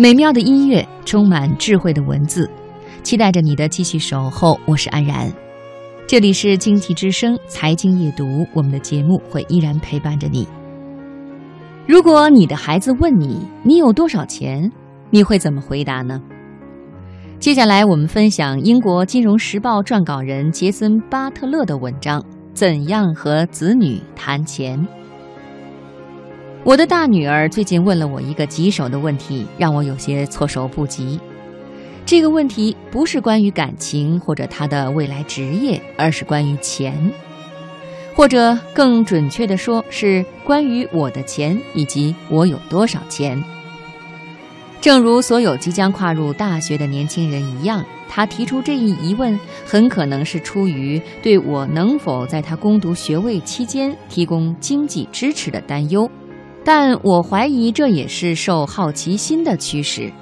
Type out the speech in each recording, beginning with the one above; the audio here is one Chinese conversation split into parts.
美妙的音乐，充满智慧的文字，期待着你的继续守候。我是安然，这里是经济之声财经夜读，我们的节目会依然陪伴着你。如果你的孩子问你你有多少钱，你会怎么回答呢？接下来我们分享英国《金融时报》撰稿人杰森·巴特勒的文章：怎样和子女谈钱。我的大女儿最近问了我一个棘手的问题，让我有些措手不及。这个问题不是关于感情或者她的未来职业，而是关于钱，或者更准确的说，是关于我的钱以及我有多少钱。正如所有即将跨入大学的年轻人一样，他提出这一疑问，很可能是出于对我能否在他攻读学位期间提供经济支持的担忧。但我怀疑这也是受好奇心的驱使。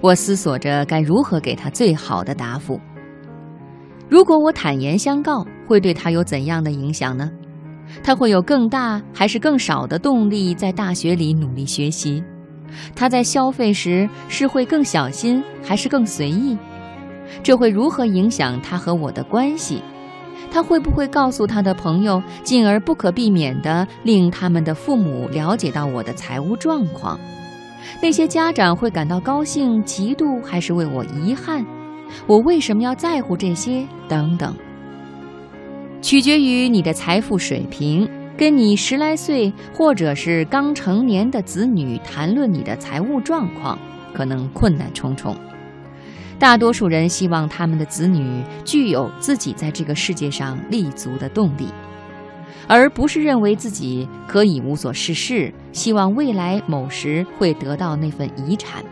我思索着该如何给他最好的答复。如果我坦言相告，会对他有怎样的影响呢？他会有更大还是更少的动力在大学里努力学习？他在消费时是会更小心还是更随意？这会如何影响他和我的关系？他会不会告诉他的朋友，进而不可避免地令他们的父母了解到我的财务状况？那些家长会感到高兴、嫉妒，还是为我遗憾？我为什么要在乎这些？等等，取决于你的财富水平。跟你十来岁或者是刚成年的子女谈论你的财务状况，可能困难重重。大多数人希望他们的子女具有自己在这个世界上立足的动力，而不是认为自己可以无所事事，希望未来某时会得到那份遗产。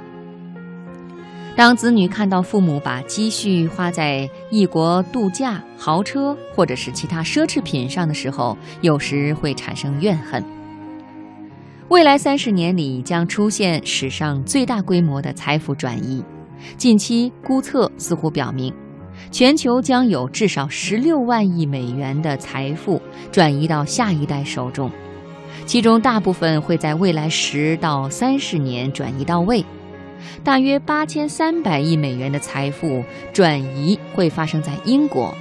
当子女看到父母把积蓄花在异国度假、豪车或者是其他奢侈品上的时候，有时会产生怨恨。未来三十年里将出现史上最大规模的财富转移。近期估测似乎表明，全球将有至少十六万亿美元的财富转移到下一代手中，其中大部分会在未来十到三十年转移到位。大约八千三百亿美元的财富转移会发生在英国。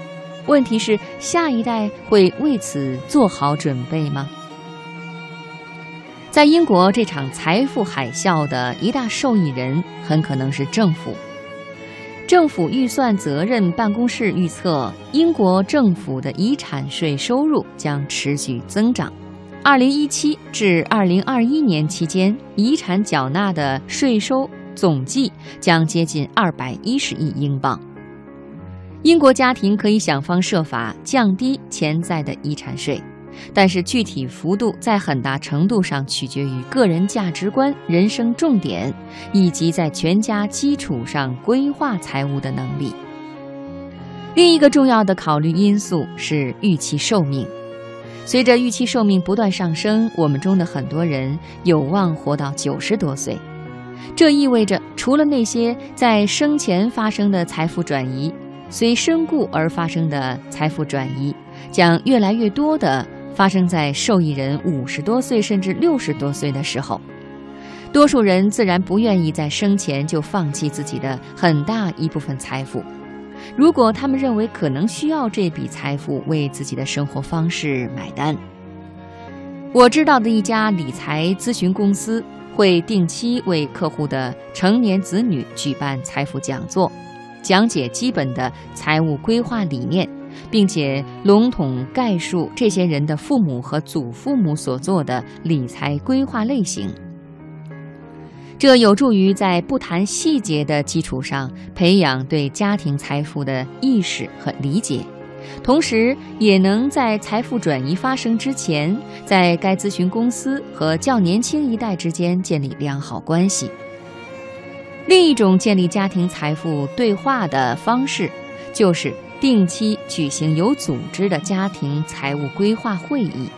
问题是，下一代会为此做好准备吗？在英国，这场财富海啸的一大受益人很可能是政府。政府预算责任办公室预测，英国政府的遗产税收入将持续增长。二零一七至二零二一年期间，遗产缴纳的税收总计将接近二百一十亿英镑。英国家庭可以想方设法降低潜在的遗产税。但是具体幅度在很大程度上取决于个人价值观、人生重点，以及在全家基础上规划财务的能力。另一个重要的考虑因素是预期寿命。随着预期寿命不断上升，我们中的很多人有望活到九十多岁。这意味着，除了那些在生前发生的财富转移，随身故而发生的财富转移将越来越多的。发生在受益人五十多岁甚至六十多岁的时候，多数人自然不愿意在生前就放弃自己的很大一部分财富。如果他们认为可能需要这笔财富为自己的生活方式买单，我知道的一家理财咨询公司会定期为客户的成年子女举办财富讲座，讲解基本的财务规划理念。并且笼统概述这些人的父母和祖父母所做的理财规划类型，这有助于在不谈细节的基础上培养对家庭财富的意识和理解，同时也能在财富转移发生之前，在该咨询公司和较年轻一代之间建立良好关系。另一种建立家庭财富对话的方式，就是。定期举行有组织的家庭财务规划会议，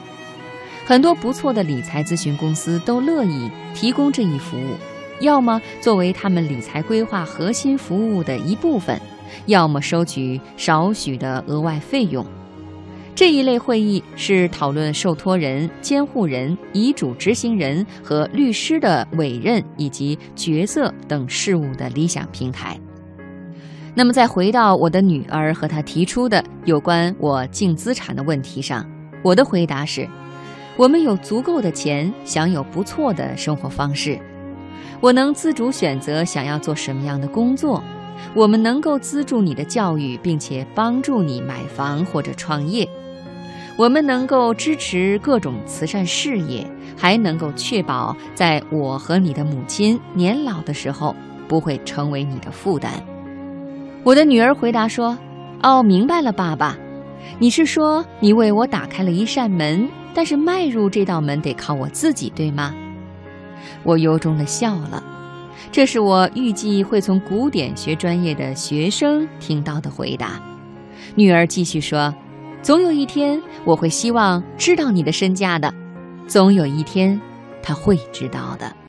很多不错的理财咨询公司都乐意提供这一服务，要么作为他们理财规划核心服务的一部分，要么收取少许的额外费用。这一类会议是讨论受托人、监护人、遗嘱执行人和律师的委任以及角色等事务的理想平台。那么，再回到我的女儿和她提出的有关我净资产的问题上，我的回答是：我们有足够的钱，享有不错的生活方式，我能自主选择想要做什么样的工作，我们能够资助你的教育，并且帮助你买房或者创业。我们能够支持各种慈善事业，还能够确保在我和你的母亲年老的时候不会成为你的负担。我的女儿回答说：“哦，明白了，爸爸，你是说你为我打开了一扇门，但是迈入这道门得靠我自己，对吗？”我由衷的笑了，这是我预计会从古典学专业的学生听到的回答。女儿继续说。总有一天，我会希望知道你的身价的。总有一天，他会知道的。